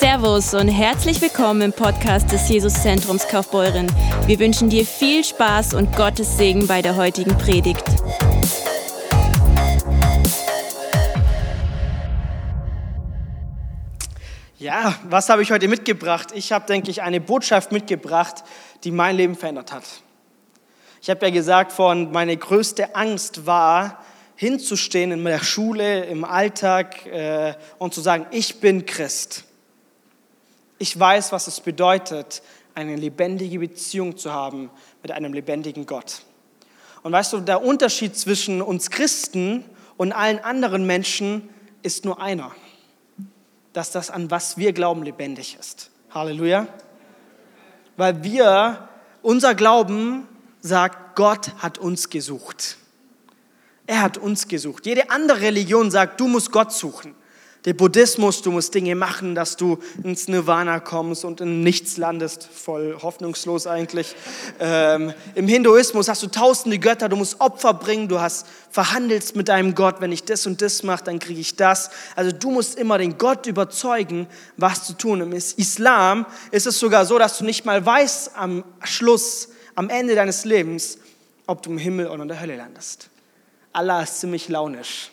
Servus und herzlich willkommen im Podcast des Jesuszentrums Kaufbeuren. Wir wünschen dir viel Spaß und Gottes Segen bei der heutigen Predigt. Ja, was habe ich heute mitgebracht? Ich habe, denke ich, eine Botschaft mitgebracht, die mein Leben verändert hat. Ich habe ja gesagt, von meine größte Angst war, hinzustehen in der Schule, im Alltag äh, und zu sagen, ich bin Christ. Ich weiß, was es bedeutet, eine lebendige Beziehung zu haben mit einem lebendigen Gott. Und weißt du, der Unterschied zwischen uns Christen und allen anderen Menschen ist nur einer, dass das, an was wir glauben, lebendig ist. Halleluja. Weil wir, unser Glauben sagt, Gott hat uns gesucht. Er hat uns gesucht. Jede andere Religion sagt, du musst Gott suchen. Der Buddhismus, du musst Dinge machen, dass du ins Nirvana kommst und in nichts landest, voll hoffnungslos eigentlich. Ähm, Im Hinduismus hast du tausende Götter, du musst Opfer bringen, du hast verhandelst mit deinem Gott, wenn ich das und das mache, dann kriege ich das. Also du musst immer den Gott überzeugen, was zu tun. Im Islam ist es sogar so, dass du nicht mal weißt am Schluss, am Ende deines Lebens, ob du im Himmel oder in der Hölle landest. Allah ist ziemlich launisch.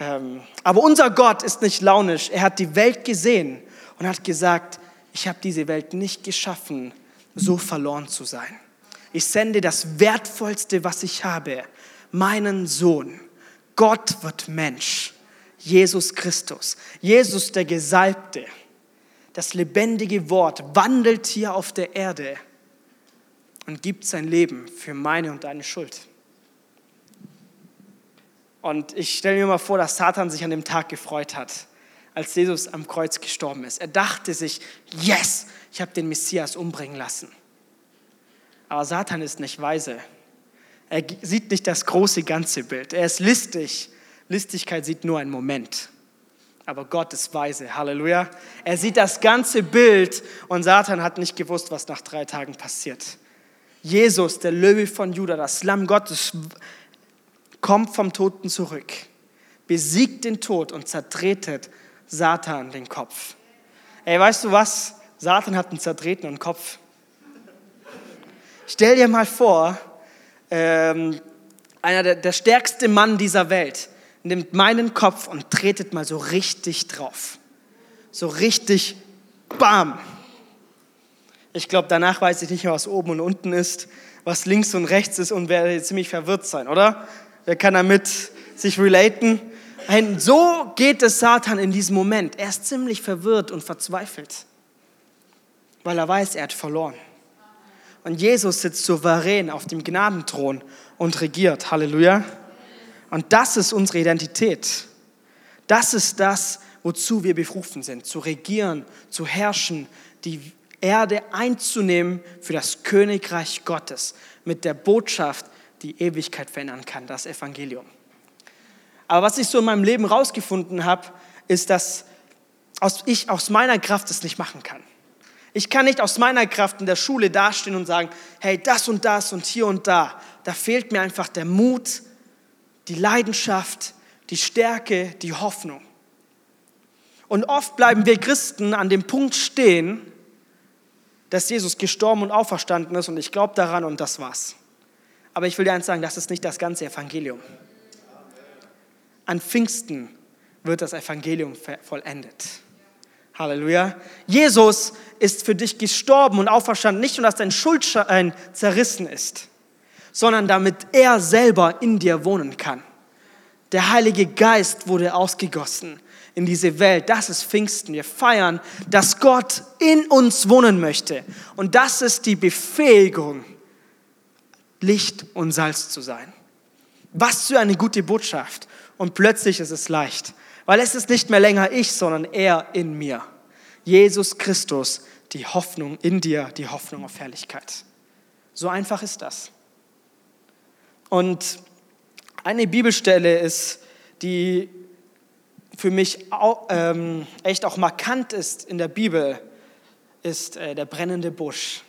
Ähm, aber unser Gott ist nicht launisch. Er hat die Welt gesehen und hat gesagt, ich habe diese Welt nicht geschaffen, so verloren zu sein. Ich sende das Wertvollste, was ich habe, meinen Sohn. Gott wird Mensch. Jesus Christus. Jesus der Gesalbte. Das lebendige Wort wandelt hier auf der Erde und gibt sein Leben für meine und deine Schuld. Und ich stelle mir mal vor, dass Satan sich an dem Tag gefreut hat, als Jesus am Kreuz gestorben ist. Er dachte sich, yes, ich habe den Messias umbringen lassen. Aber Satan ist nicht weise. Er sieht nicht das große ganze Bild. Er ist listig. Listigkeit sieht nur einen Moment. Aber Gott ist weise. Halleluja. Er sieht das ganze Bild und Satan hat nicht gewusst, was nach drei Tagen passiert. Jesus, der Löwe von Juda, das Lamm Gottes, kommt vom Toten zurück, besiegt den Tod und zertretet Satan den Kopf. Ey, weißt du was? Satan hat einen zertretenen Kopf. Stell dir mal vor, ähm, einer der, der stärkste Mann dieser Welt nimmt meinen Kopf und tretet mal so richtig drauf. So richtig, bam. Ich glaube, danach weiß ich nicht mehr, was oben und unten ist, was links und rechts ist und werde ziemlich verwirrt sein, oder? Wer kann damit sich relaten? So geht es Satan in diesem Moment. Er ist ziemlich verwirrt und verzweifelt, weil er weiß, er hat verloren. Und Jesus sitzt souverän auf dem Gnadenthron und regiert. Halleluja. Und das ist unsere Identität. Das ist das, wozu wir berufen sind, zu regieren, zu herrschen, die Erde einzunehmen für das Königreich Gottes mit der Botschaft, die Ewigkeit verändern kann, das Evangelium. Aber was ich so in meinem Leben rausgefunden habe, ist, dass ich aus meiner Kraft es nicht machen kann. Ich kann nicht aus meiner Kraft in der Schule dastehen und sagen, hey, das und das und hier und da. Da fehlt mir einfach der Mut, die Leidenschaft, die Stärke, die Hoffnung. Und oft bleiben wir Christen an dem Punkt stehen, dass Jesus gestorben und auferstanden ist und ich glaube daran und das war's. Aber ich will dir eins sagen, das ist nicht das ganze Evangelium. An Pfingsten wird das Evangelium vollendet. Halleluja. Jesus ist für dich gestorben und auferstanden, nicht nur, dass dein Schuldschein zerrissen ist, sondern damit er selber in dir wohnen kann. Der Heilige Geist wurde ausgegossen in diese Welt. Das ist Pfingsten. Wir feiern, dass Gott in uns wohnen möchte. Und das ist die Befähigung, Licht und Salz zu sein. Was für eine gute Botschaft. Und plötzlich ist es leicht, weil es ist nicht mehr länger ich, sondern er in mir. Jesus Christus, die Hoffnung in dir, die Hoffnung auf Herrlichkeit. So einfach ist das. Und eine Bibelstelle ist, die für mich auch, ähm, echt auch markant ist in der Bibel, ist äh, der brennende Busch.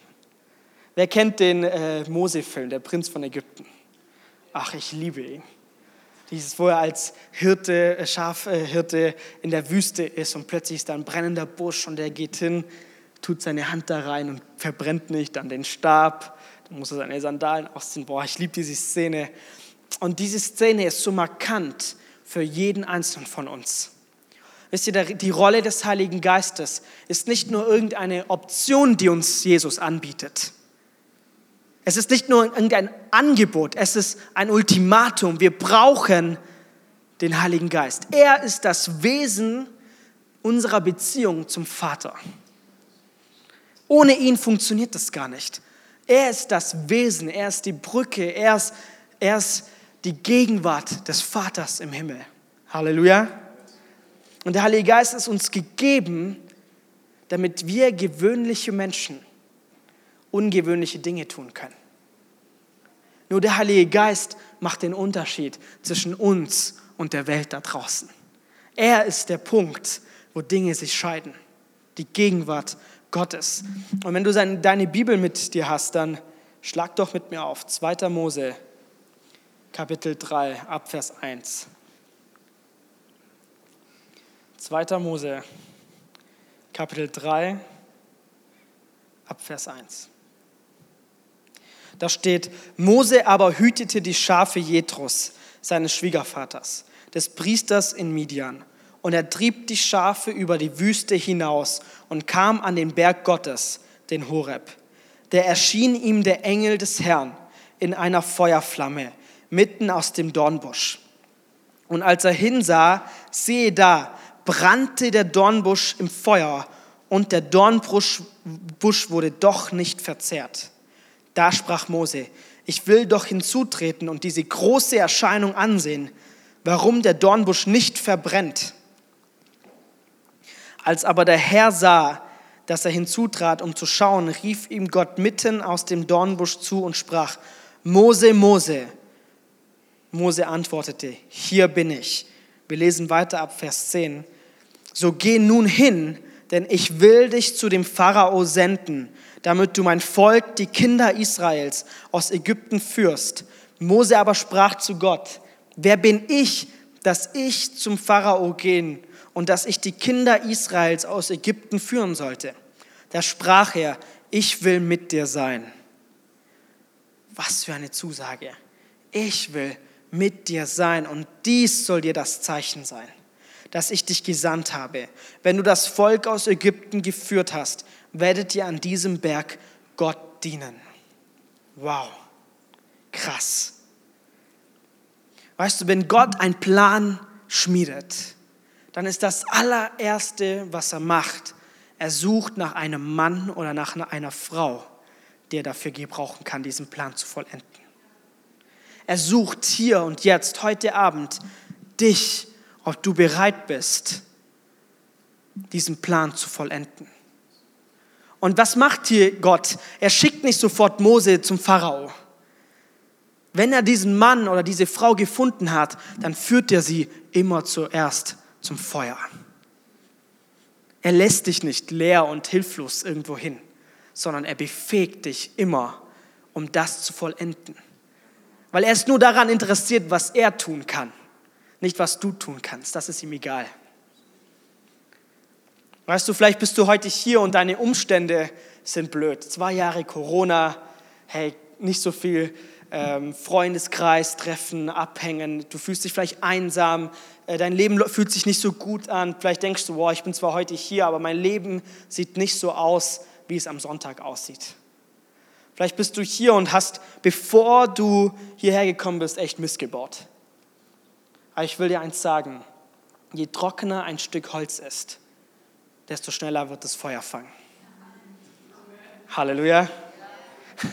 Wer kennt den äh, Mose-Film, der Prinz von Ägypten? Ach, ich liebe ihn. Dieses, wo er als Hirte, äh, Schafhirte in der Wüste ist und plötzlich ist da ein brennender Busch und er geht hin, tut seine Hand da rein und verbrennt nicht, dann den Stab, dann muss er seine Sandalen ausziehen. Boah, ich liebe diese Szene. Und diese Szene ist so markant für jeden Einzelnen von uns. Wisst ihr, die Rolle des Heiligen Geistes ist nicht nur irgendeine Option, die uns Jesus anbietet. Es ist nicht nur irgendein Angebot, es ist ein Ultimatum. Wir brauchen den Heiligen Geist. Er ist das Wesen unserer Beziehung zum Vater. Ohne ihn funktioniert das gar nicht. Er ist das Wesen, er ist die Brücke, er ist, er ist die Gegenwart des Vaters im Himmel. Halleluja. Und der Heilige Geist ist uns gegeben, damit wir gewöhnliche Menschen ungewöhnliche Dinge tun können. Nur der Heilige Geist macht den Unterschied zwischen uns und der Welt da draußen. Er ist der Punkt, wo Dinge sich scheiden. Die Gegenwart Gottes. Und wenn du deine Bibel mit dir hast, dann schlag doch mit mir auf. 2. Mose, Kapitel 3, Abvers 1. 2. Mose, Kapitel 3, Abvers 1. Da steht, Mose aber hütete die Schafe Jethros, seines Schwiegervaters, des Priesters in Midian. Und er trieb die Schafe über die Wüste hinaus und kam an den Berg Gottes, den Horeb. Der erschien ihm der Engel des Herrn in einer Feuerflamme mitten aus dem Dornbusch. Und als er hinsah, sehe da, brannte der Dornbusch im Feuer und der Dornbusch wurde doch nicht verzehrt. Da sprach Mose, ich will doch hinzutreten und diese große Erscheinung ansehen, warum der Dornbusch nicht verbrennt. Als aber der Herr sah, dass er hinzutrat, um zu schauen, rief ihm Gott mitten aus dem Dornbusch zu und sprach, Mose, Mose. Mose antwortete, hier bin ich. Wir lesen weiter ab Vers 10. So geh nun hin, denn ich will dich zu dem Pharao senden, damit du mein Volk, die Kinder Israels, aus Ägypten führst. Mose aber sprach zu Gott, wer bin ich, dass ich zum Pharao gehen und dass ich die Kinder Israels aus Ägypten führen sollte? Da sprach er, ich will mit dir sein. Was für eine Zusage. Ich will mit dir sein und dies soll dir das Zeichen sein dass ich dich gesandt habe. Wenn du das Volk aus Ägypten geführt hast, werdet ihr an diesem Berg Gott dienen. Wow, krass. Weißt du, wenn Gott einen Plan schmiedet, dann ist das allererste, was er macht, er sucht nach einem Mann oder nach einer Frau, der dafür gebrauchen kann, diesen Plan zu vollenden. Er sucht hier und jetzt, heute Abend, dich ob du bereit bist, diesen Plan zu vollenden. Und was macht hier Gott? Er schickt nicht sofort Mose zum Pharao. Wenn er diesen Mann oder diese Frau gefunden hat, dann führt er sie immer zuerst zum Feuer. Er lässt dich nicht leer und hilflos irgendwo hin, sondern er befähigt dich immer, um das zu vollenden. Weil er ist nur daran interessiert, was er tun kann nicht was du tun kannst. Das ist ihm egal. Weißt du, vielleicht bist du heute hier und deine Umstände sind blöd. Zwei Jahre Corona, hey, nicht so viel ähm, Freundeskreis treffen, abhängen. Du fühlst dich vielleicht einsam. Äh, dein Leben fühlt sich nicht so gut an. Vielleicht denkst du, boah, ich bin zwar heute hier, aber mein Leben sieht nicht so aus, wie es am Sonntag aussieht. Vielleicht bist du hier und hast, bevor du hierher gekommen bist, echt Mist gebaut. Aber ich will dir eins sagen, je trockener ein Stück Holz ist, desto schneller wird das Feuer fangen. Halleluja.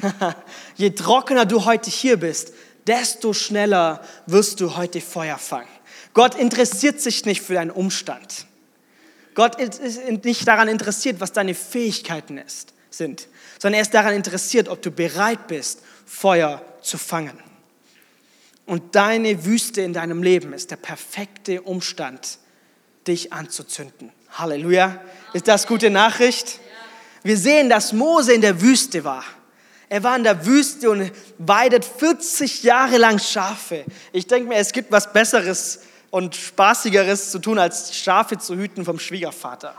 je trockener du heute hier bist, desto schneller wirst du heute Feuer fangen. Gott interessiert sich nicht für deinen Umstand. Gott ist nicht daran interessiert, was deine Fähigkeiten ist, sind, sondern er ist daran interessiert, ob du bereit bist, Feuer zu fangen. Und deine Wüste in deinem Leben ist der perfekte Umstand, dich anzuzünden. Halleluja. Ist das gute Nachricht? Wir sehen, dass Mose in der Wüste war. Er war in der Wüste und weidet 40 Jahre lang Schafe. Ich denke mir, es gibt was Besseres und Spaßigeres zu tun, als Schafe zu hüten vom Schwiegervater.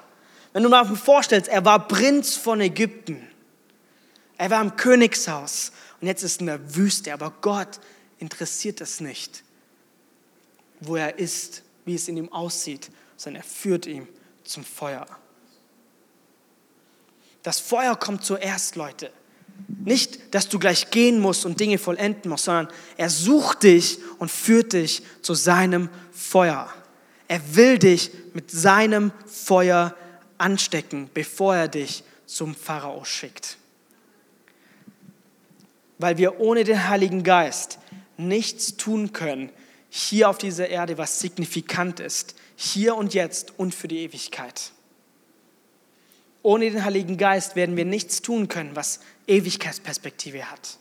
Wenn du mal vorstellst, er war Prinz von Ägypten. Er war im Königshaus und jetzt ist er in der Wüste. Aber Gott interessiert es nicht, wo er ist, wie es in ihm aussieht, sondern er führt ihn zum Feuer. Das Feuer kommt zuerst, Leute. Nicht, dass du gleich gehen musst und Dinge vollenden musst, sondern er sucht dich und führt dich zu seinem Feuer. Er will dich mit seinem Feuer anstecken, bevor er dich zum Pharao schickt. Weil wir ohne den Heiligen Geist nichts tun können, hier auf dieser Erde, was signifikant ist, hier und jetzt und für die Ewigkeit. Ohne den Heiligen Geist werden wir nichts tun können, was Ewigkeitsperspektive hat.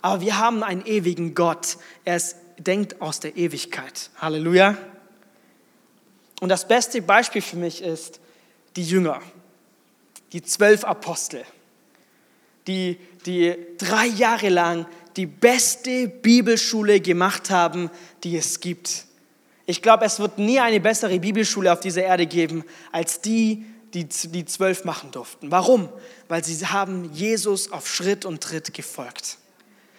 Aber wir haben einen ewigen Gott. Er ist, denkt aus der Ewigkeit. Halleluja. Und das beste Beispiel für mich ist die Jünger, die zwölf Apostel, die, die drei Jahre lang die beste Bibelschule gemacht haben, die es gibt. Ich glaube, es wird nie eine bessere Bibelschule auf dieser Erde geben, als die, die die zwölf machen durften. Warum? Weil sie haben Jesus auf Schritt und Tritt gefolgt.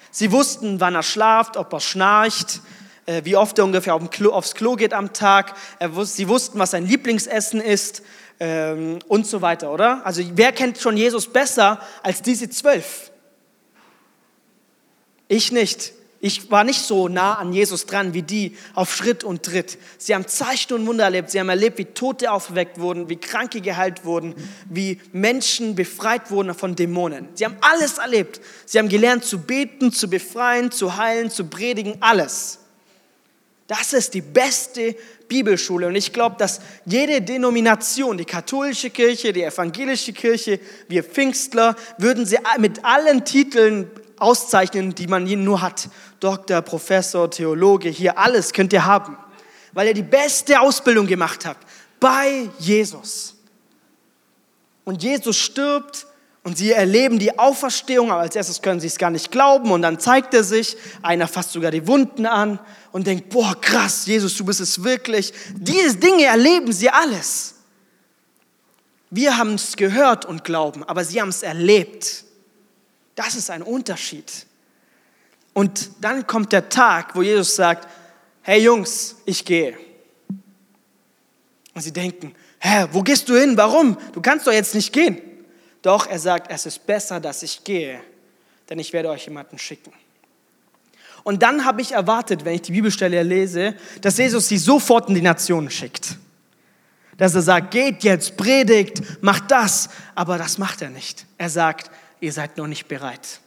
Sie wussten, wann er schlaft, ob er schnarcht, äh, wie oft er ungefähr aufs Klo geht am Tag. Sie wussten, was sein Lieblingsessen ist ähm, und so weiter, oder? Also wer kennt schon Jesus besser als diese zwölf? Ich nicht. Ich war nicht so nah an Jesus dran wie die auf Schritt und Tritt. Sie haben Zeichen und Wunder erlebt. Sie haben erlebt, wie Tote aufgeweckt wurden, wie Kranke geheilt wurden, wie Menschen befreit wurden von Dämonen. Sie haben alles erlebt. Sie haben gelernt zu beten, zu befreien, zu heilen, zu predigen, alles. Das ist die beste Bibelschule. Und ich glaube, dass jede Denomination, die katholische Kirche, die evangelische Kirche, wir Pfingstler, würden sie mit allen Titeln auszeichnen, die man nur hat. Doktor, Professor, Theologe, hier alles könnt ihr haben, weil ihr die beste Ausbildung gemacht habt bei Jesus. Und Jesus stirbt und sie erleben die Auferstehung, aber als erstes können sie es gar nicht glauben und dann zeigt er sich, einer fasst sogar die Wunden an und denkt, boah, krass, Jesus, du bist es wirklich. Diese Dinge erleben sie alles. Wir haben es gehört und glauben, aber sie haben es erlebt. Das ist ein Unterschied. Und dann kommt der Tag, wo Jesus sagt, hey Jungs, ich gehe. Und sie denken, hä, wo gehst du hin? Warum? Du kannst doch jetzt nicht gehen. Doch er sagt, es ist besser, dass ich gehe, denn ich werde euch jemanden schicken. Und dann habe ich erwartet, wenn ich die Bibelstelle lese, dass Jesus sie sofort in die Nationen schickt. Dass er sagt, geht jetzt, predigt, macht das. Aber das macht er nicht. Er sagt, ihr seid noch nicht bereit.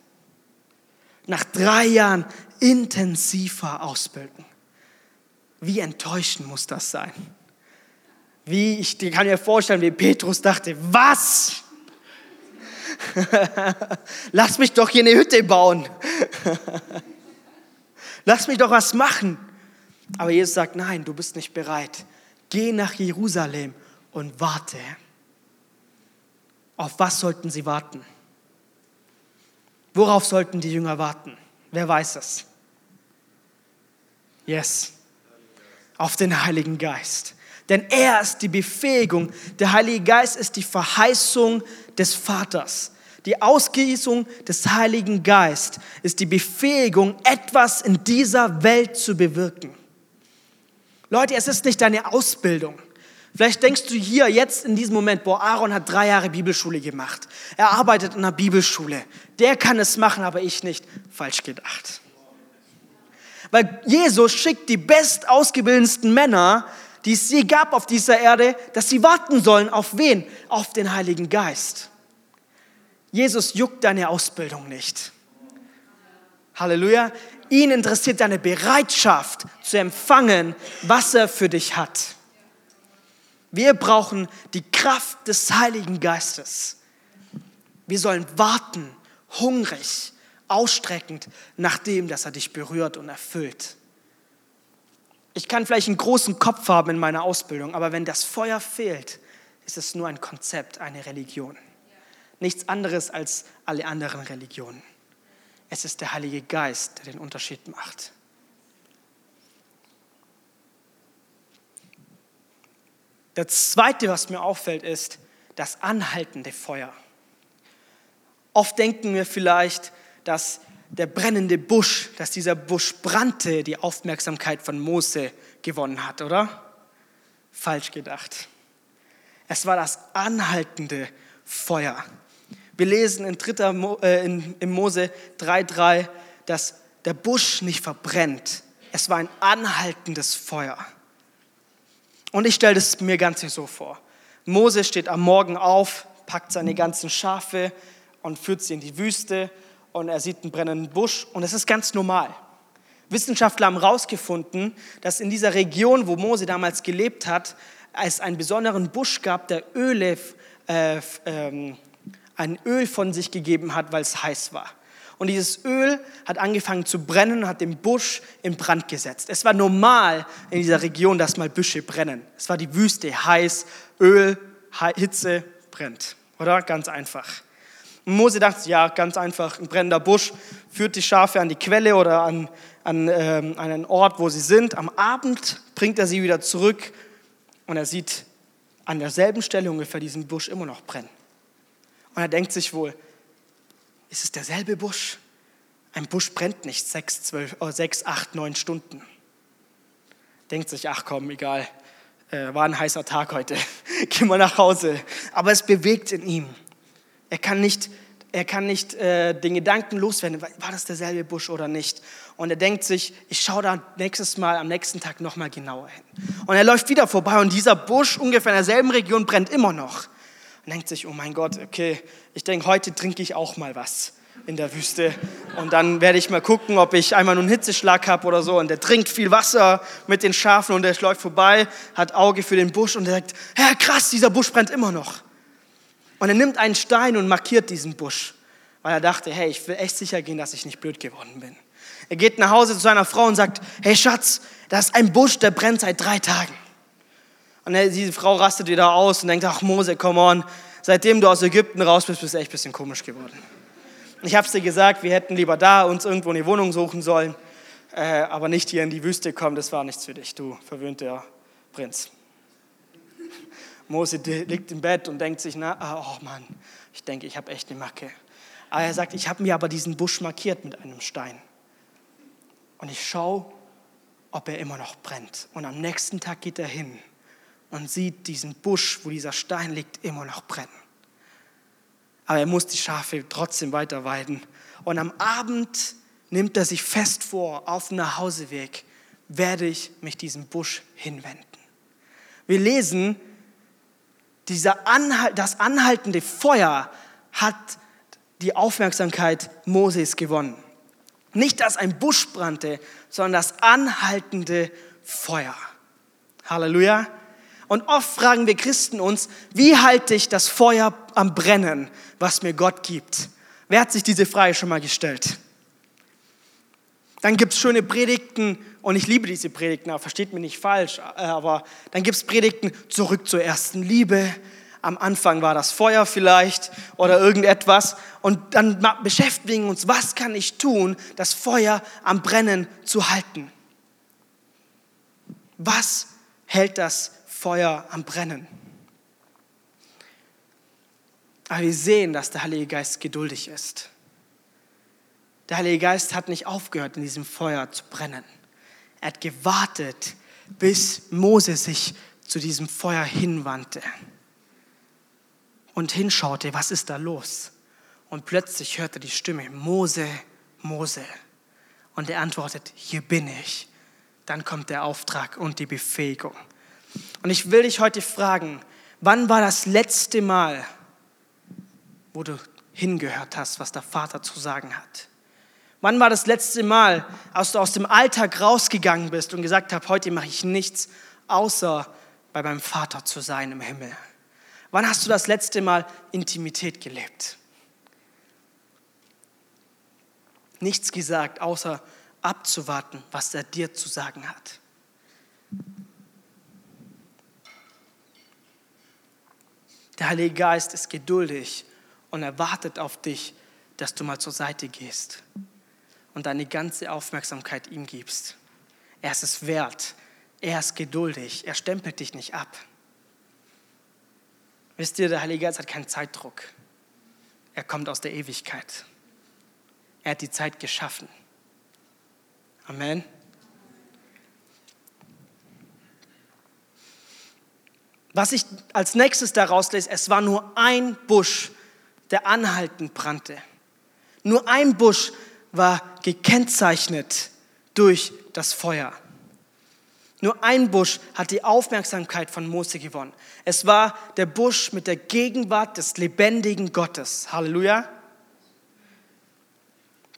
Nach drei Jahren intensiver Ausbildung. Wie enttäuschend muss das sein? Wie, ich kann mir vorstellen, wie Petrus dachte, was? Lass mich doch hier eine Hütte bauen. Lass mich doch was machen. Aber Jesus sagt, nein, du bist nicht bereit. Geh nach Jerusalem und warte. Auf was sollten sie warten? Worauf sollten die Jünger warten? Wer weiß es? Yes. Auf den Heiligen Geist. Denn er ist die Befähigung. Der Heilige Geist ist die Verheißung des Vaters. Die Ausgießung des Heiligen Geist ist die Befähigung, etwas in dieser Welt zu bewirken. Leute, es ist nicht deine Ausbildung. Vielleicht denkst du hier jetzt in diesem Moment, boah, Aaron hat drei Jahre Bibelschule gemacht. Er arbeitet in einer Bibelschule. Der kann es machen, aber ich nicht. Falsch gedacht. Weil Jesus schickt die bestausgebildetsten Männer, die es je gab auf dieser Erde, dass sie warten sollen. Auf wen? Auf den Heiligen Geist. Jesus juckt deine Ausbildung nicht. Halleluja. Ihn interessiert deine Bereitschaft zu empfangen, was er für dich hat. Wir brauchen die Kraft des Heiligen Geistes. Wir sollen warten, hungrig, ausstreckend nach dem, dass er dich berührt und erfüllt. Ich kann vielleicht einen großen Kopf haben in meiner Ausbildung, aber wenn das Feuer fehlt, ist es nur ein Konzept, eine Religion. Nichts anderes als alle anderen Religionen. Es ist der Heilige Geist, der den Unterschied macht. Das Zweite, was mir auffällt, ist das anhaltende Feuer. Oft denken wir vielleicht, dass der brennende Busch, dass dieser Busch brannte, die Aufmerksamkeit von Mose gewonnen hat, oder? Falsch gedacht. Es war das anhaltende Feuer. Wir lesen in, 3. Mo, äh, in, in Mose 3,3, dass der Busch nicht verbrennt. Es war ein anhaltendes Feuer. Und ich stelle es mir ganz so vor. Mose steht am Morgen auf, packt seine ganzen Schafe und führt sie in die Wüste und er sieht einen brennenden Busch und es ist ganz normal. Wissenschaftler haben herausgefunden, dass in dieser Region, wo Mose damals gelebt hat, es einen besonderen Busch gab, der Öle, äh, ähm, ein Öl von sich gegeben hat, weil es heiß war. Und dieses Öl hat angefangen zu brennen und hat den Busch in Brand gesetzt. Es war normal in dieser Region, dass mal Büsche brennen. Es war die Wüste, heiß, Öl, Hitze, brennt. Oder? Ganz einfach. Und Mose dachte, ja, ganz einfach, ein brennender Busch führt die Schafe an die Quelle oder an, an ähm, einen Ort, wo sie sind. Am Abend bringt er sie wieder zurück und er sieht an derselben Stelle ungefähr diesen Busch immer noch brennen. Und er denkt sich wohl, ist es derselbe Busch? Ein Busch brennt nicht sechs, zwölf, oh, sechs acht, neun Stunden. Denkt sich, ach komm, egal, äh, war ein heißer Tag heute, geh mal nach Hause. Aber es bewegt in ihm. Er kann nicht, er kann nicht äh, den Gedanken loswerden, war das derselbe Busch oder nicht. Und er denkt sich, ich schaue da nächstes Mal, am nächsten Tag nochmal genauer hin. Und er läuft wieder vorbei und dieser Busch ungefähr in derselben Region brennt immer noch. Und denkt sich, oh mein Gott, okay, ich denke, heute trinke ich auch mal was in der Wüste. Und dann werde ich mal gucken, ob ich einmal einen Hitzeschlag habe oder so. Und der trinkt viel Wasser mit den Schafen und der läuft vorbei, hat Auge für den Busch und er sagt, ja krass, dieser Busch brennt immer noch. Und er nimmt einen Stein und markiert diesen Busch, weil er dachte, hey, ich will echt sicher gehen, dass ich nicht blöd geworden bin. Er geht nach Hause zu seiner Frau und sagt, hey Schatz, da ist ein Busch, der brennt seit drei Tagen. Und diese Frau rastet wieder aus und denkt, ach Mose, come on, seitdem du aus Ägypten raus bist, bist du echt ein bisschen komisch geworden. Ich habe es dir gesagt, wir hätten lieber da uns irgendwo eine Wohnung suchen sollen, äh, aber nicht hier in die Wüste kommen, das war nichts für dich, du verwöhnter Prinz. Mose liegt im Bett und denkt sich, na, ah, oh Mann, ich denke, ich habe echt eine Macke. Aber er sagt, ich habe mir aber diesen Busch markiert mit einem Stein. Und ich schaue, ob er immer noch brennt. Und am nächsten Tag geht er hin und sieht diesen Busch, wo dieser Stein liegt, immer noch brennen. Aber er muss die Schafe trotzdem weiter weiden. Und am Abend nimmt er sich fest vor, auf dem Nachhauseweg werde ich mich diesem Busch hinwenden. Wir lesen, dieser Anhalt, das anhaltende Feuer hat die Aufmerksamkeit Moses gewonnen. Nicht, dass ein Busch brannte, sondern das anhaltende Feuer. Halleluja. Und oft fragen wir Christen uns, wie halte ich das Feuer am Brennen, was mir Gott gibt? Wer hat sich diese Frage schon mal gestellt? Dann gibt es schöne Predigten und ich liebe diese Predigten, versteht mich nicht falsch, äh, aber dann gibt es Predigten zurück zur ersten Liebe. Am Anfang war das Feuer vielleicht oder irgendetwas und dann beschäftigen uns, was kann ich tun, das Feuer am Brennen zu halten? Was hält das Feuer am Brennen? Aber wir sehen, dass der Heilige Geist geduldig ist. Der Heilige Geist hat nicht aufgehört, in diesem Feuer zu brennen. Er hat gewartet, bis Mose sich zu diesem Feuer hinwandte und hinschaute, was ist da los? Und plötzlich hörte die Stimme, Mose, Mose. Und er antwortet, hier bin ich. Dann kommt der Auftrag und die Befähigung. Und ich will dich heute fragen, wann war das letzte Mal, wo du hingehört hast, was der Vater zu sagen hat? Wann war das letzte Mal, als du aus dem Alltag rausgegangen bist und gesagt hast, heute mache ich nichts, außer bei meinem Vater zu sein im Himmel? Wann hast du das letzte Mal Intimität gelebt? Nichts gesagt, außer abzuwarten, was er dir zu sagen hat. Der Heilige Geist ist geduldig und er wartet auf dich, dass du mal zur Seite gehst und deine ganze Aufmerksamkeit ihm gibst. Er ist es wert. Er ist geduldig. Er stempelt dich nicht ab. Wisst ihr, der Heilige Geist hat keinen Zeitdruck. Er kommt aus der Ewigkeit. Er hat die Zeit geschaffen. Amen. Was ich als nächstes daraus lese, es war nur ein Busch, der anhaltend brannte. Nur ein Busch war gekennzeichnet durch das Feuer. Nur ein Busch hat die Aufmerksamkeit von Mose gewonnen. Es war der Busch mit der Gegenwart des lebendigen Gottes. Halleluja.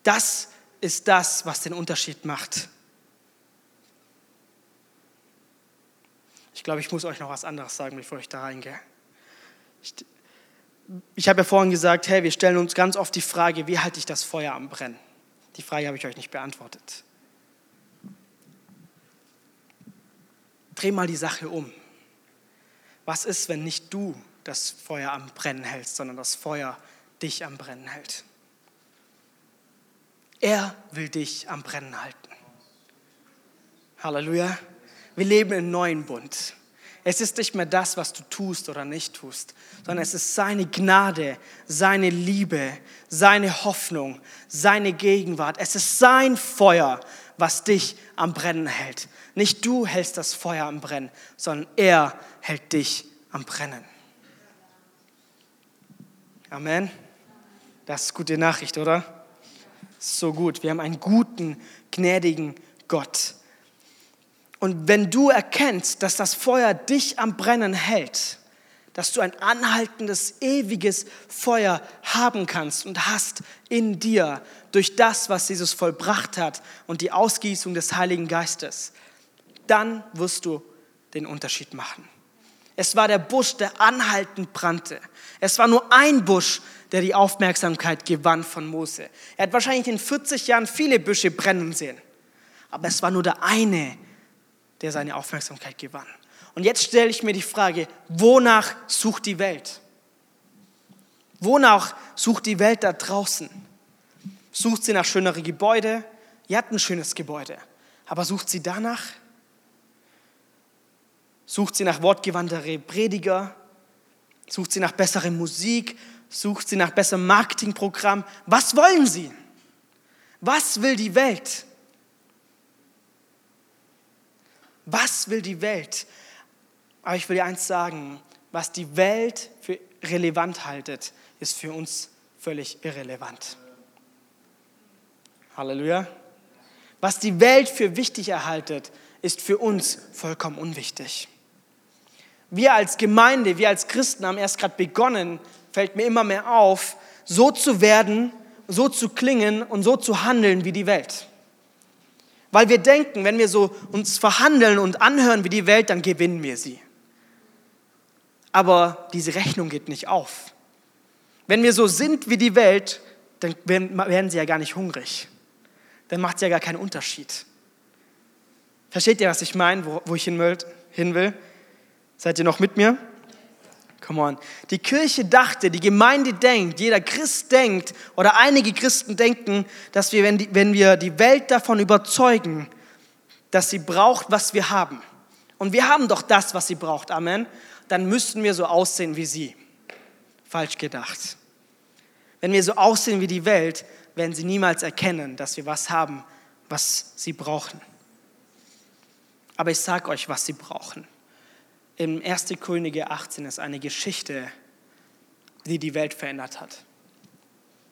Das ist das, was den Unterschied macht. Ich glaube, ich muss euch noch was anderes sagen, bevor ich da reingehe. Ich, ich habe ja vorhin gesagt, hey, wir stellen uns ganz oft die Frage, wie halte ich das Feuer am Brennen? Die Frage habe ich euch nicht beantwortet. Dreh mal die Sache um. Was ist, wenn nicht du das Feuer am Brennen hältst, sondern das Feuer dich am Brennen hält? Er will dich am Brennen halten. Halleluja. Wir leben im neuen Bund. Es ist nicht mehr das, was du tust oder nicht tust, sondern es ist seine Gnade, seine Liebe, seine Hoffnung, seine Gegenwart. Es ist sein Feuer, was dich am Brennen hält. Nicht du hältst das Feuer am Brennen, sondern er hält dich am Brennen. Amen. Das ist gute Nachricht, oder? So gut. Wir haben einen guten, gnädigen Gott. Und wenn du erkennst, dass das Feuer dich am Brennen hält, dass du ein anhaltendes, ewiges Feuer haben kannst und hast in dir durch das, was Jesus vollbracht hat und die Ausgießung des Heiligen Geistes, dann wirst du den Unterschied machen. Es war der Busch, der anhaltend brannte. Es war nur ein Busch, der die Aufmerksamkeit gewann von Mose. Er hat wahrscheinlich in 40 Jahren viele Büsche brennen sehen. Aber es war nur der eine, der seine Aufmerksamkeit gewann. Und jetzt stelle ich mir die Frage, wonach sucht die Welt? Wonach sucht die Welt da draußen? Sucht sie nach schöneren Gebäude? Ihr habt ein schönes Gebäude. Aber sucht sie danach? Sucht sie nach wortgewandtere Prediger? Sucht sie nach besserer Musik? Sucht sie nach besserem Marketingprogramm? Was wollen sie? Was will die Welt? Was will die Welt? Aber ich will dir eins sagen, was die Welt für relevant haltet, ist für uns völlig irrelevant. Halleluja. Was die Welt für wichtig erhaltet, ist für uns vollkommen unwichtig. Wir als Gemeinde, wir als Christen haben erst gerade begonnen, fällt mir immer mehr auf, so zu werden, so zu klingen und so zu handeln wie die Welt. Weil wir denken, wenn wir so uns verhandeln und anhören wie die Welt, dann gewinnen wir sie. Aber diese Rechnung geht nicht auf. Wenn wir so sind wie die Welt, dann werden sie ja gar nicht hungrig. Dann macht es ja gar keinen Unterschied. Versteht ihr, was ich meine, wo, ich hin will? Seid ihr noch mit mir? Come on. Die Kirche dachte, die Gemeinde denkt, jeder Christ denkt oder einige Christen denken, dass wir, wenn, die, wenn wir die Welt davon überzeugen, dass sie braucht, was wir haben. Und wir haben doch das, was sie braucht. Amen. Dann müssten wir so aussehen wie sie. Falsch gedacht. Wenn wir so aussehen wie die Welt, werden sie niemals erkennen, dass wir was haben, was sie brauchen. Aber ich sage euch, was sie brauchen. Im 1. Könige 18 ist eine Geschichte, die die Welt verändert hat,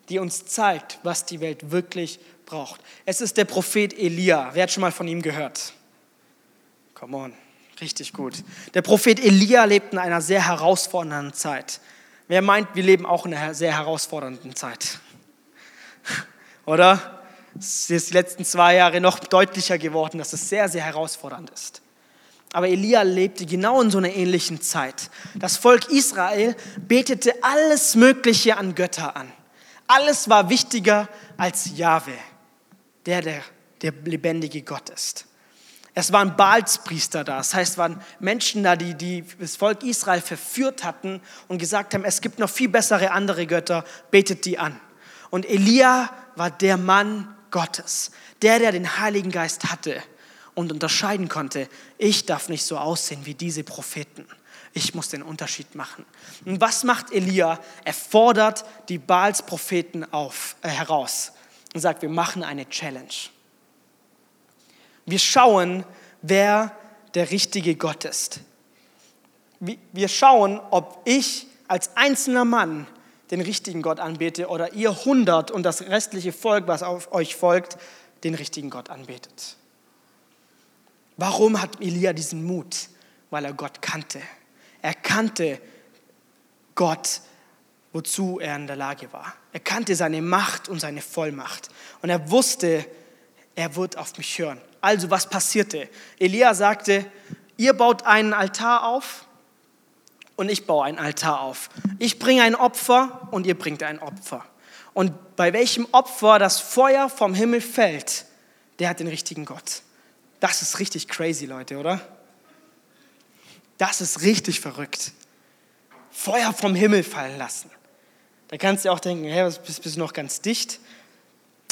die uns zeigt, was die Welt wirklich braucht. Es ist der Prophet Elia. Wer hat schon mal von ihm gehört? Come on, richtig gut. Der Prophet Elia lebt in einer sehr herausfordernden Zeit. Wer meint, wir leben auch in einer sehr herausfordernden Zeit? Oder? Es ist die letzten zwei Jahre noch deutlicher geworden, dass es sehr, sehr herausfordernd ist. Aber Elia lebte genau in so einer ähnlichen Zeit. Das Volk Israel betete alles Mögliche an Götter an. Alles war wichtiger als Jahwe, der, der der lebendige Gott ist. Es waren Baalspriester da, das heißt, es waren Menschen da, die, die das Volk Israel verführt hatten und gesagt haben, es gibt noch viel bessere andere Götter, betet die an. Und Elia war der Mann Gottes, der, der den Heiligen Geist hatte und unterscheiden konnte, ich darf nicht so aussehen wie diese Propheten. Ich muss den Unterschied machen. Und was macht Elia? Er fordert die Baals Propheten auf, äh, heraus und sagt, wir machen eine Challenge. Wir schauen, wer der richtige Gott ist. Wir schauen, ob ich als einzelner Mann den richtigen Gott anbete oder ihr hundert und das restliche Volk, was auf euch folgt, den richtigen Gott anbetet. Warum hat Elia diesen Mut? Weil er Gott kannte. Er kannte Gott, wozu er in der Lage war. Er kannte seine Macht und seine Vollmacht. Und er wusste, er wird auf mich hören. Also was passierte? Elia sagte, ihr baut einen Altar auf und ich baue einen Altar auf. Ich bringe ein Opfer und ihr bringt ein Opfer. Und bei welchem Opfer das Feuer vom Himmel fällt, der hat den richtigen Gott. Das ist richtig crazy, Leute, oder? Das ist richtig verrückt. Feuer vom Himmel fallen lassen. Da kannst du auch denken, hey, bist, bist du noch ganz dicht?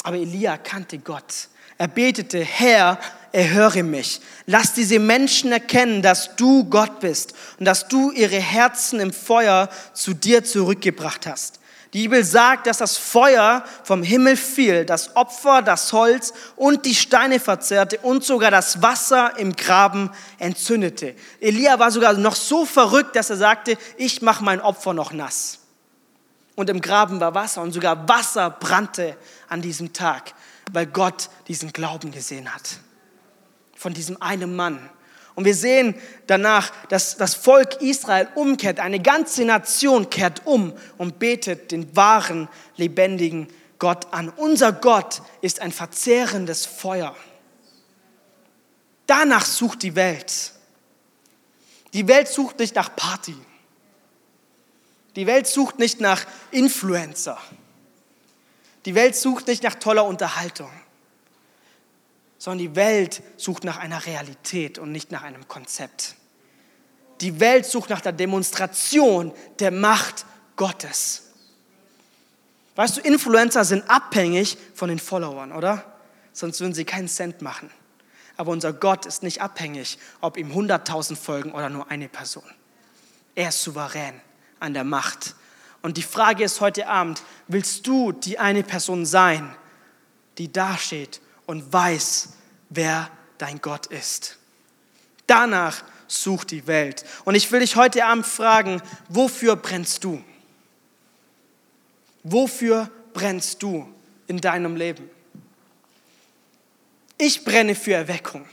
Aber Elia kannte Gott. Er betete, Herr, erhöre mich. Lass diese Menschen erkennen, dass du Gott bist und dass du ihre Herzen im Feuer zu dir zurückgebracht hast. Die Bibel sagt, dass das Feuer vom Himmel fiel, das Opfer, das Holz und die Steine verzehrte und sogar das Wasser im Graben entzündete. Elia war sogar noch so verrückt, dass er sagte, ich mache mein Opfer noch nass. Und im Graben war Wasser und sogar Wasser brannte an diesem Tag, weil Gott diesen Glauben gesehen hat. Von diesem einen Mann. Und wir sehen danach, dass das Volk Israel umkehrt, eine ganze Nation kehrt um und betet den wahren, lebendigen Gott an. Unser Gott ist ein verzehrendes Feuer. Danach sucht die Welt. Die Welt sucht nicht nach Party. Die Welt sucht nicht nach Influencer. Die Welt sucht nicht nach toller Unterhaltung sondern die Welt sucht nach einer Realität und nicht nach einem Konzept. Die Welt sucht nach der Demonstration der Macht Gottes. Weißt du, Influencer sind abhängig von den Followern, oder? Sonst würden sie keinen Cent machen. Aber unser Gott ist nicht abhängig, ob ihm 100.000 folgen oder nur eine Person. Er ist souverän an der Macht. Und die Frage ist heute Abend, willst du die eine Person sein, die dasteht und weiß, wer dein Gott ist. Danach sucht die Welt. Und ich will dich heute Abend fragen, wofür brennst du? Wofür brennst du in deinem Leben? Ich brenne für Erweckung.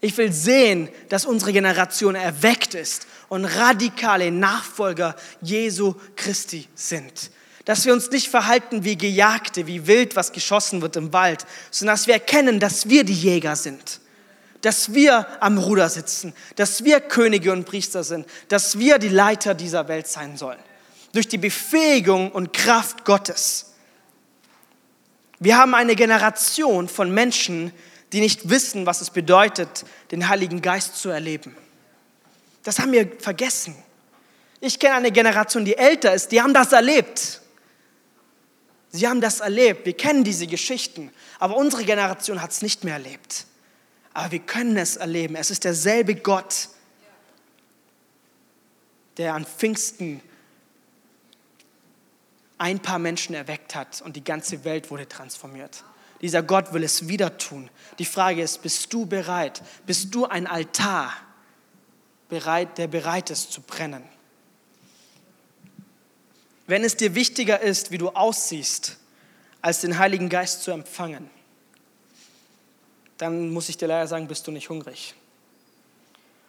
Ich will sehen, dass unsere Generation erweckt ist und radikale Nachfolger Jesu Christi sind dass wir uns nicht verhalten wie Gejagte, wie wild, was geschossen wird im Wald, sondern dass wir erkennen, dass wir die Jäger sind, dass wir am Ruder sitzen, dass wir Könige und Priester sind, dass wir die Leiter dieser Welt sein sollen. Durch die Befähigung und Kraft Gottes. Wir haben eine Generation von Menschen, die nicht wissen, was es bedeutet, den Heiligen Geist zu erleben. Das haben wir vergessen. Ich kenne eine Generation, die älter ist, die haben das erlebt. Sie haben das erlebt, wir kennen diese Geschichten, aber unsere Generation hat es nicht mehr erlebt. Aber wir können es erleben. Es ist derselbe Gott, der an Pfingsten ein paar Menschen erweckt hat und die ganze Welt wurde transformiert. Dieser Gott will es wieder tun. Die Frage ist, bist du bereit? Bist du ein Altar, der bereit ist zu brennen? Wenn es dir wichtiger ist, wie du aussiehst, als den Heiligen Geist zu empfangen, dann muss ich dir leider sagen, bist du nicht hungrig.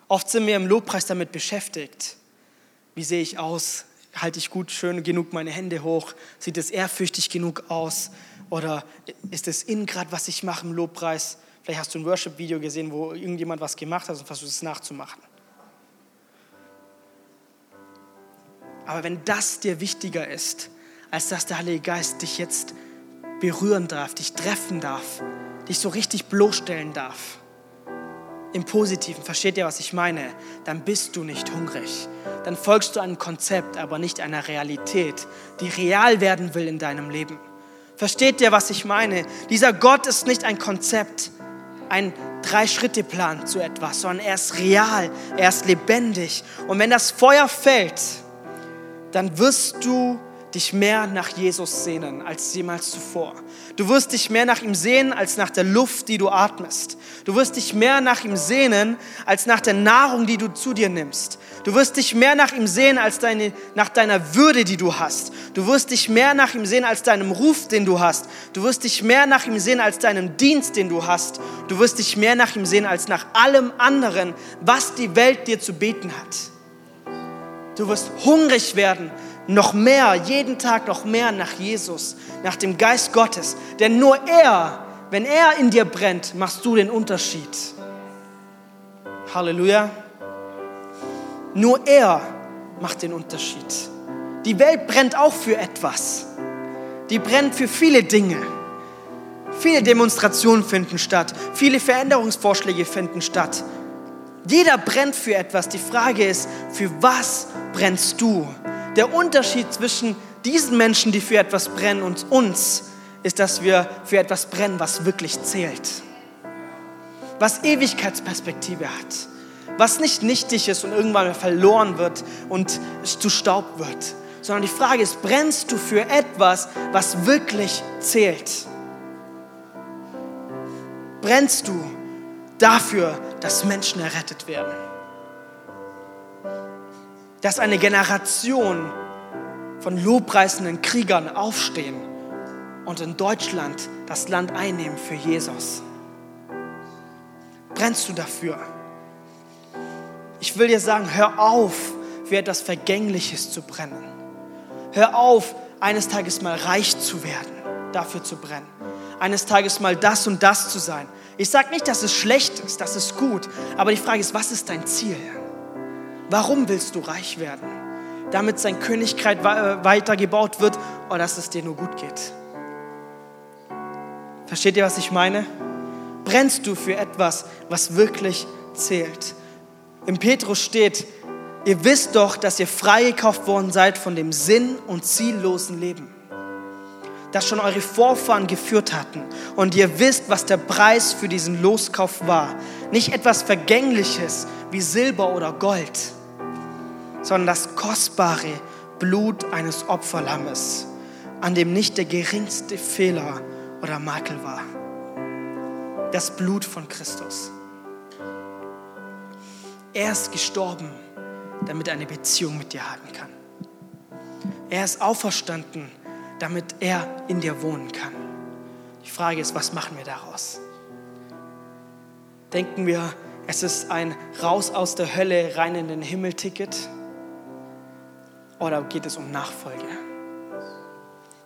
Oft sind wir im Lobpreis damit beschäftigt. Wie sehe ich aus? Halte ich gut, schön genug meine Hände hoch? Sieht es ehrfürchtig genug aus? Oder ist es in gerade, was ich mache im Lobpreis? Vielleicht hast du ein Worship-Video gesehen, wo irgendjemand was gemacht hat und versuchst es nachzumachen. Aber wenn das dir wichtiger ist, als dass der Heilige Geist dich jetzt berühren darf, dich treffen darf, dich so richtig bloßstellen darf, im Positiven, versteht ihr, was ich meine? Dann bist du nicht hungrig. Dann folgst du einem Konzept, aber nicht einer Realität, die real werden will in deinem Leben. Versteht ihr, was ich meine? Dieser Gott ist nicht ein Konzept, ein Drei-Schritte-Plan zu etwas, sondern er ist real, er ist lebendig. Und wenn das Feuer fällt, dann wirst du dich mehr nach Jesus sehnen als jemals zuvor. Du wirst dich mehr nach ihm sehnen als nach der Luft, die du atmest. Du wirst dich mehr nach ihm sehnen als nach der Nahrung, die du zu dir nimmst. Du wirst dich mehr nach ihm sehen als deine, nach deiner Würde, die du hast. Du wirst dich mehr nach ihm sehen als deinem Ruf, den du hast. Du wirst dich mehr nach ihm sehen als deinem Dienst, den du hast. Du wirst dich mehr nach ihm sehen als nach allem anderen, was die Welt dir zu beten hat. Du wirst hungrig werden noch mehr, jeden Tag noch mehr nach Jesus, nach dem Geist Gottes. Denn nur er, wenn er in dir brennt, machst du den Unterschied. Halleluja. Nur er macht den Unterschied. Die Welt brennt auch für etwas. Die brennt für viele Dinge. Viele Demonstrationen finden statt. Viele Veränderungsvorschläge finden statt. Jeder brennt für etwas. Die Frage ist, für was brennst du? Der Unterschied zwischen diesen Menschen, die für etwas brennen, und uns, ist, dass wir für etwas brennen, was wirklich zählt. Was Ewigkeitsperspektive hat. Was nicht nichtig ist und irgendwann verloren wird und zu Staub wird. Sondern die Frage ist, brennst du für etwas, was wirklich zählt? Brennst du dafür, dass Menschen errettet werden? dass eine Generation von lobpreisenden Kriegern aufstehen und in Deutschland das Land einnehmen für Jesus. Brennst du dafür? Ich will dir sagen, hör auf, für etwas Vergängliches zu brennen. Hör auf, eines Tages mal reich zu werden, dafür zu brennen. Eines Tages mal das und das zu sein. Ich sage nicht, dass es schlecht ist, das ist gut, aber die Frage ist, was ist dein Ziel? Warum willst du reich werden? Damit sein Königreich äh, weitergebaut wird oder dass es dir nur gut geht. Versteht ihr, was ich meine? Brennst du für etwas, was wirklich zählt? Im Petrus steht, ihr wisst doch, dass ihr freigekauft worden seid von dem sinn- und ziellosen Leben, das schon eure Vorfahren geführt hatten. Und ihr wisst, was der Preis für diesen Loskauf war. Nicht etwas Vergängliches wie Silber oder Gold sondern das kostbare Blut eines Opferlammes, an dem nicht der geringste Fehler oder Makel war. Das Blut von Christus. Er ist gestorben, damit er eine Beziehung mit dir haben kann. Er ist auferstanden, damit er in dir wohnen kann. Die Frage ist, was machen wir daraus? Denken wir, es ist ein Raus aus der Hölle, rein in den Himmel-Ticket? Oder geht es um Nachfolge?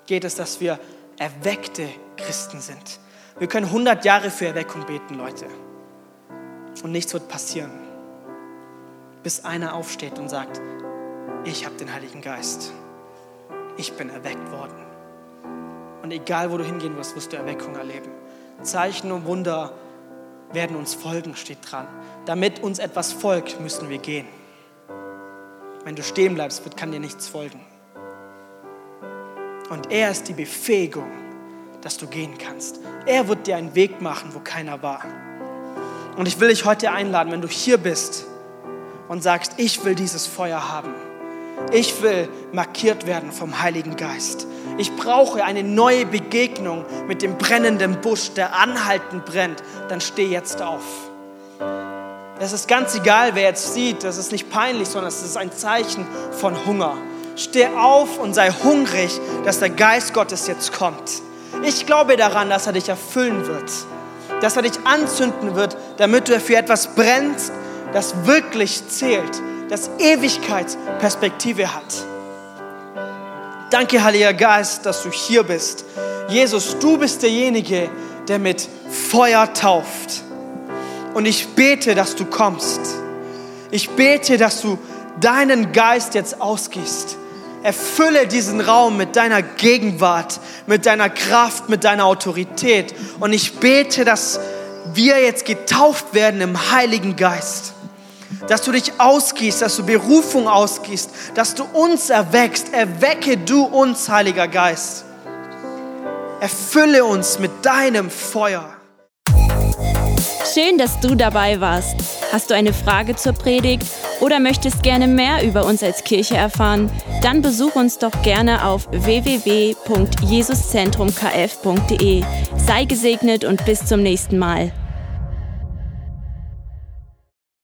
Geht es, dass wir erweckte Christen sind? Wir können 100 Jahre für Erweckung beten, Leute. Und nichts wird passieren, bis einer aufsteht und sagt, ich habe den Heiligen Geist. Ich bin erweckt worden. Und egal, wo du hingehen wirst, wirst du Erweckung erleben. Zeichen und Wunder werden uns folgen, steht dran. Damit uns etwas folgt, müssen wir gehen. Wenn du stehen bleibst, kann dir nichts folgen. Und er ist die Befähigung, dass du gehen kannst. Er wird dir einen Weg machen, wo keiner war. Und ich will dich heute einladen, wenn du hier bist und sagst, ich will dieses Feuer haben. Ich will markiert werden vom Heiligen Geist. Ich brauche eine neue Begegnung mit dem brennenden Busch, der anhaltend brennt. Dann steh jetzt auf. Es ist ganz egal, wer jetzt sieht, das ist nicht peinlich, sondern es ist ein Zeichen von Hunger. Steh auf und sei hungrig, dass der Geist Gottes jetzt kommt. Ich glaube daran, dass er dich erfüllen wird, dass er dich anzünden wird, damit du für etwas brennst, das wirklich zählt, das Ewigkeitsperspektive hat. Danke, Heiliger Geist, dass du hier bist. Jesus, du bist derjenige, der mit Feuer tauft. Und ich bete, dass du kommst. Ich bete, dass du deinen Geist jetzt ausgießt. Erfülle diesen Raum mit deiner Gegenwart, mit deiner Kraft, mit deiner Autorität. Und ich bete, dass wir jetzt getauft werden im Heiligen Geist. Dass du dich ausgießt, dass du Berufung ausgießt, dass du uns erweckst. Erwecke du uns, Heiliger Geist. Erfülle uns mit deinem Feuer. Schön, dass du dabei warst. Hast du eine Frage zur Predigt oder möchtest gerne mehr über uns als Kirche erfahren? Dann besuch uns doch gerne auf www.jesuszentrumkf.de. Sei gesegnet und bis zum nächsten Mal.